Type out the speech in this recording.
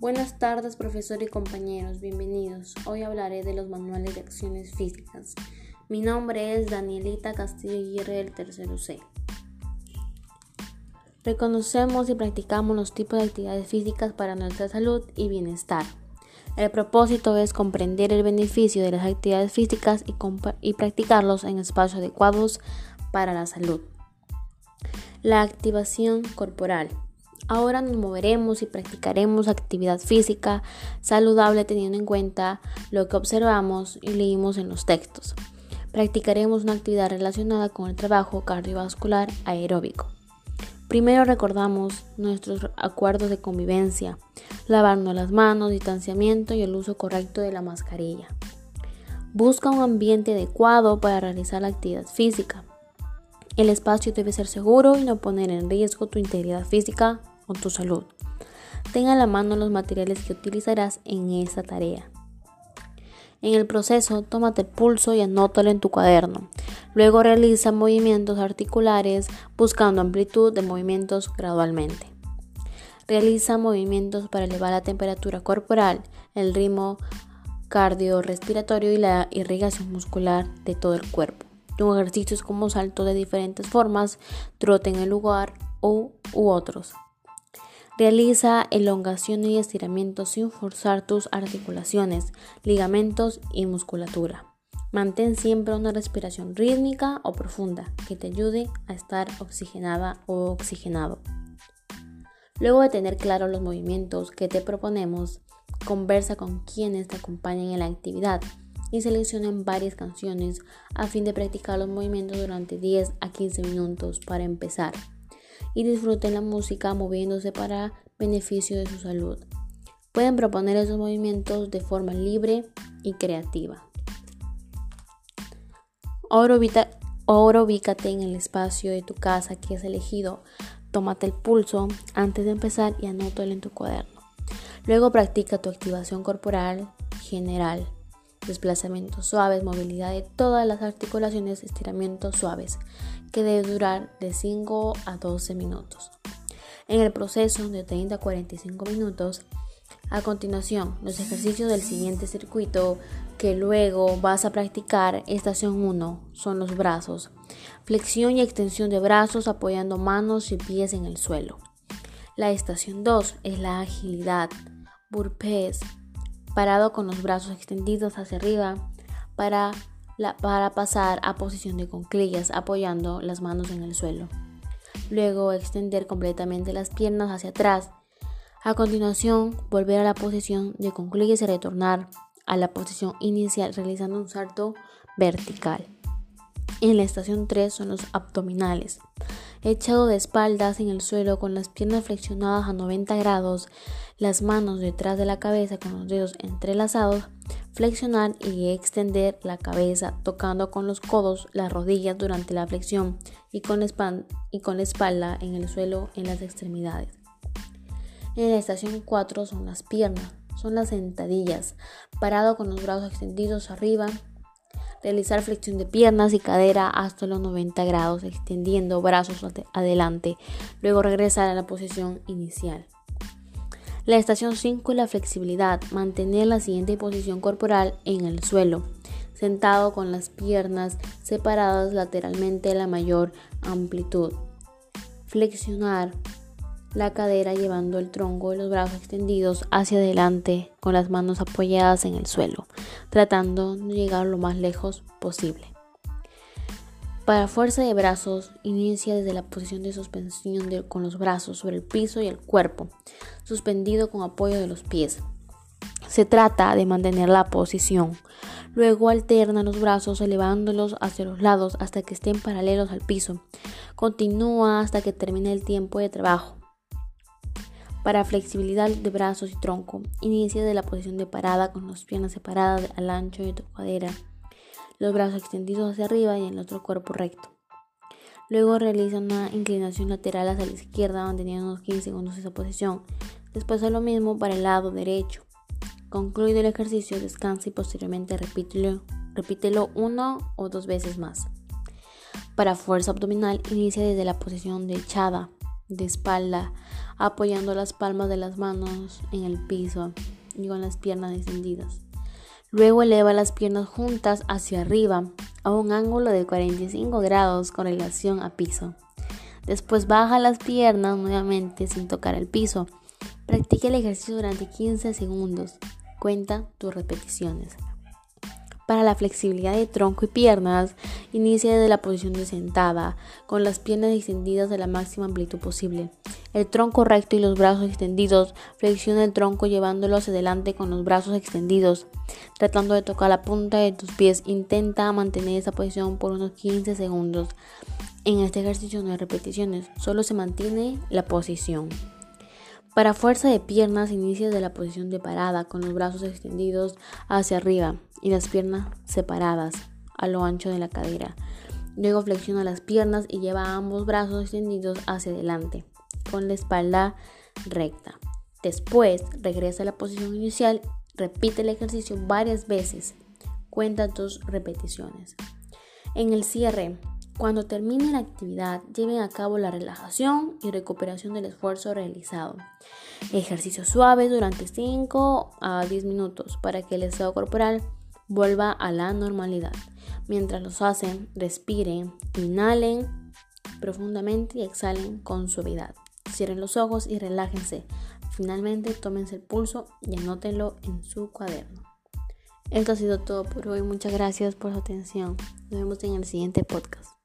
Buenas tardes, profesor y compañeros, bienvenidos. Hoy hablaré de los manuales de acciones físicas. Mi nombre es Danielita Castillo Aguirre del tercero C. Reconocemos y practicamos los tipos de actividades físicas para nuestra salud y bienestar. El propósito es comprender el beneficio de las actividades físicas y, y practicarlos en espacios adecuados para la salud. La activación corporal. Ahora nos moveremos y practicaremos actividad física saludable teniendo en cuenta lo que observamos y leímos en los textos. Practicaremos una actividad relacionada con el trabajo cardiovascular aeróbico. Primero recordamos nuestros acuerdos de convivencia, lavarnos las manos, distanciamiento y el uso correcto de la mascarilla. Busca un ambiente adecuado para realizar la actividad física. El espacio debe ser seguro y no poner en riesgo tu integridad física con tu salud. Tenga a la mano los materiales que utilizarás en esta tarea. En el proceso, tómate el pulso y anótalo en tu cuaderno. Luego realiza movimientos articulares buscando amplitud de movimientos gradualmente. Realiza movimientos para elevar la temperatura corporal, el ritmo cardiorrespiratorio y la irrigación muscular de todo el cuerpo. Tu ejercicios como salto de diferentes formas, trote en el lugar u otros. Realiza elongación y estiramiento sin forzar tus articulaciones, ligamentos y musculatura. Mantén siempre una respiración rítmica o profunda que te ayude a estar oxigenada o oxigenado. Luego de tener claros los movimientos que te proponemos, conversa con quienes te acompañen en la actividad y seleccionen varias canciones a fin de practicar los movimientos durante 10 a 15 minutos para empezar y disfruten la música moviéndose para beneficio de su salud. Pueden proponer esos movimientos de forma libre y creativa. Ahora, ubícate en el espacio de tu casa que has elegido. Tómate el pulso antes de empezar y anótalo en tu cuaderno. Luego practica tu activación corporal general desplazamientos suaves, movilidad de todas las articulaciones, estiramientos suaves, que debe durar de 5 a 12 minutos. En el proceso de 30 a 45 minutos, a continuación, los ejercicios del siguiente circuito que luego vas a practicar, estación 1, son los brazos. Flexión y extensión de brazos apoyando manos y pies en el suelo. La estación 2 es la agilidad, burpees, parado con los brazos extendidos hacia arriba para, para pasar a posición de conclillas apoyando las manos en el suelo. Luego extender completamente las piernas hacia atrás. A continuación, volver a la posición de conclillas y retornar a la posición inicial realizando un salto vertical. En la estación 3 son los abdominales echado de espaldas en el suelo con las piernas flexionadas a 90 grados, las manos detrás de la cabeza con los dedos entrelazados, flexionar y extender la cabeza tocando con los codos las rodillas durante la flexión y con, la espalda en el suelo en las extremidades. En la estación 4 son las piernas, son las sentadillas, parado con los brazos extendidos arriba realizar flexión de piernas y cadera hasta los 90 grados, extendiendo brazos adelante, luego regresar a la posición inicial. La estación 5 es la flexibilidad, mantener la siguiente posición corporal en el suelo, sentado con las piernas separadas lateralmente a la mayor amplitud. Flexionar la cadera llevando el tronco de los brazos extendidos hacia adelante con las manos apoyadas en el suelo, tratando de llegar lo más lejos posible. Para fuerza de brazos, inicia desde la posición de suspensión con los brazos sobre el piso y el cuerpo, suspendido con apoyo de los pies. Se trata de mantener la posición. Luego alterna los brazos elevándolos hacia los lados hasta que estén paralelos al piso. Continúa hasta que termine el tiempo de trabajo. Para flexibilidad de brazos y tronco, inicia de la posición de parada con las piernas separadas al ancho de tu cadera, los brazos extendidos hacia arriba y el otro cuerpo recto. Luego realiza una inclinación lateral hacia la izquierda manteniendo unos 15 segundos esa posición. Después haz lo mismo para el lado derecho. Concluido el ejercicio, descansa y posteriormente repítelo, repítelo uno o dos veces más. Para fuerza abdominal, inicia desde la posición de echada de espalda apoyando las palmas de las manos en el piso y con las piernas extendidas. Luego eleva las piernas juntas hacia arriba a un ángulo de 45 grados con relación a piso. Después baja las piernas nuevamente sin tocar el piso. Practica el ejercicio durante 15 segundos. Cuenta tus repeticiones. Para la flexibilidad de tronco y piernas, inicia desde la posición de sentada, con las piernas extendidas de la máxima amplitud posible. El tronco recto y los brazos extendidos. Flexiona el tronco llevándolo hacia adelante con los brazos extendidos. Tratando de tocar la punta de tus pies, intenta mantener esa posición por unos 15 segundos. En este ejercicio no hay repeticiones, solo se mantiene la posición. Para fuerza de piernas, inicia de la posición de parada, con los brazos extendidos hacia arriba y las piernas separadas a lo ancho de la cadera. Luego flexiona las piernas y lleva ambos brazos extendidos hacia adelante, con la espalda recta. Después regresa a la posición inicial, repite el ejercicio varias veces, cuenta tus repeticiones. En el cierre, cuando termine la actividad, lleven a cabo la relajación y recuperación del esfuerzo realizado. Ejercicios suaves durante 5 a 10 minutos para que el estado corporal vuelva a la normalidad. Mientras los hacen, respiren, inhalen profundamente y exhalen con suavidad. Cierren los ojos y relájense. Finalmente, tómense el pulso y anótenlo en su cuaderno. Esto ha sido todo por hoy. Muchas gracias por su atención. Nos vemos en el siguiente podcast.